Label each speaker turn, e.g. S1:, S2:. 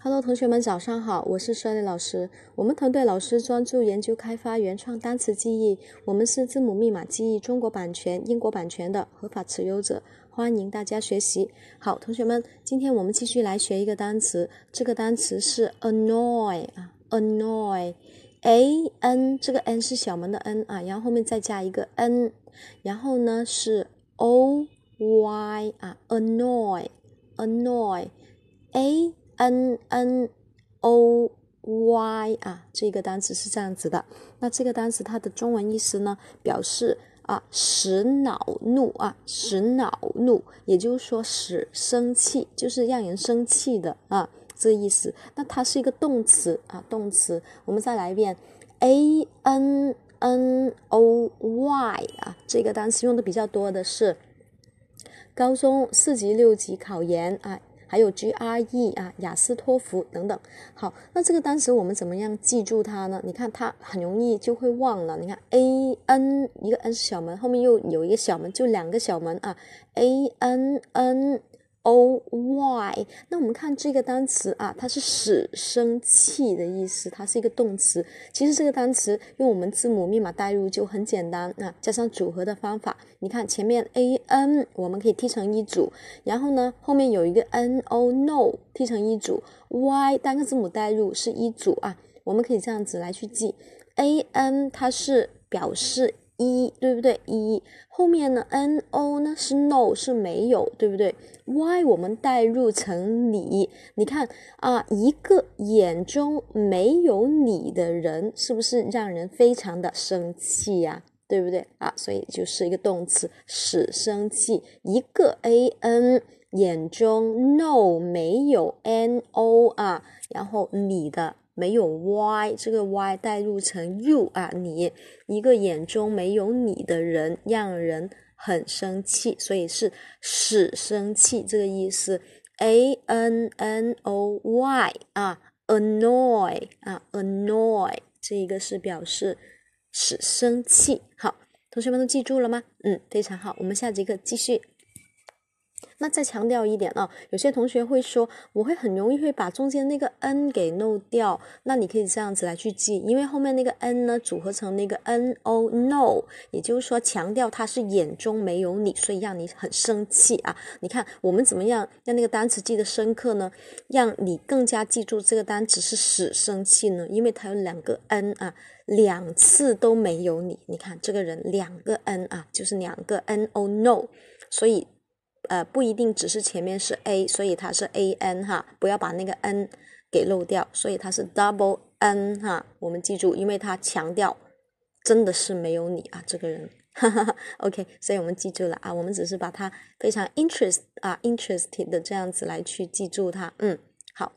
S1: Hello，同学们，早上好，我是 Shirley 老师。我们团队老师专注研究开发原创单词记忆，我们是字母密码记忆中国版权、英国版权的合法持有者，欢迎大家学习。好，同学们，今天我们继续来学一个单词，这个单词是 annoy 啊，annoy，a n 这个 n 是小门的 n 啊，然后后面再加一个 n，然后呢是 o y 啊，annoy，annoy，a。N n o y 啊，这个单词是这样子的。那这个单词它的中文意思呢，表示啊使恼怒啊，使恼怒，也就是说使生气，就是让人生气的啊，这意思。那它是一个动词啊，动词。我们再来一遍，a n n o y 啊，这个单词用的比较多的是高中四级、六级考研啊。还有 GRE 啊，雅思托福等等。好，那这个单词我们怎么样记住它呢？你看它很容易就会忘了。你看 A N 一个 N 小门，后面又有一个小门，就两个小门啊。A N N。O y，那我们看这个单词啊，它是使生气的意思，它是一个动词。其实这个单词用我们字母密码代入就很简单啊，加上组合的方法，你看前面 a n 我们可以踢成一组，然后呢后面有一个 n o no 踢成一组，y 单个字母代入是一组啊，我们可以这样子来去记，a n 它是表示。一对不对？一后面呢？N O 呢是 no 是没有，对不对？Y 我们代入成你，你看啊，一个眼中没有你的人，是不是让人非常的生气呀？对不对啊？所以就是一个动词，使生气。一个 A N 眼中 no 没有 N O 啊，然后你的。没有 y，这个 y 代入成 you 啊，你一个眼中没有你的人，让人很生气，所以是使生气这个意思。a n n o y 啊，annoy 啊，annoy 这一个是表示使生气。好，同学们都记住了吗？嗯，非常好，我们下节课继续。那再强调一点啊，有些同学会说，我会很容易会把中间那个 n 给漏掉。那你可以这样子来去记，因为后面那个 n 呢组合成那个 n o no，也就是说强调他是眼中没有你，所以让你很生气啊。你看我们怎么样让那个单词记得深刻呢？让你更加记住这个单词是使生气呢？因为它有两个 n 啊，两次都没有你。你看这个人两个 n 啊，就是两个 n o no，所以。呃，不一定只是前面是 a，所以它是 a n 哈，不要把那个 n 给漏掉，所以它是 double n 哈。我们记住，因为它强调真的是没有你啊，这个人。哈哈哈 OK，所以我们记住了啊，我们只是把它非常 interest 啊 interested 的这样子来去记住它，嗯。好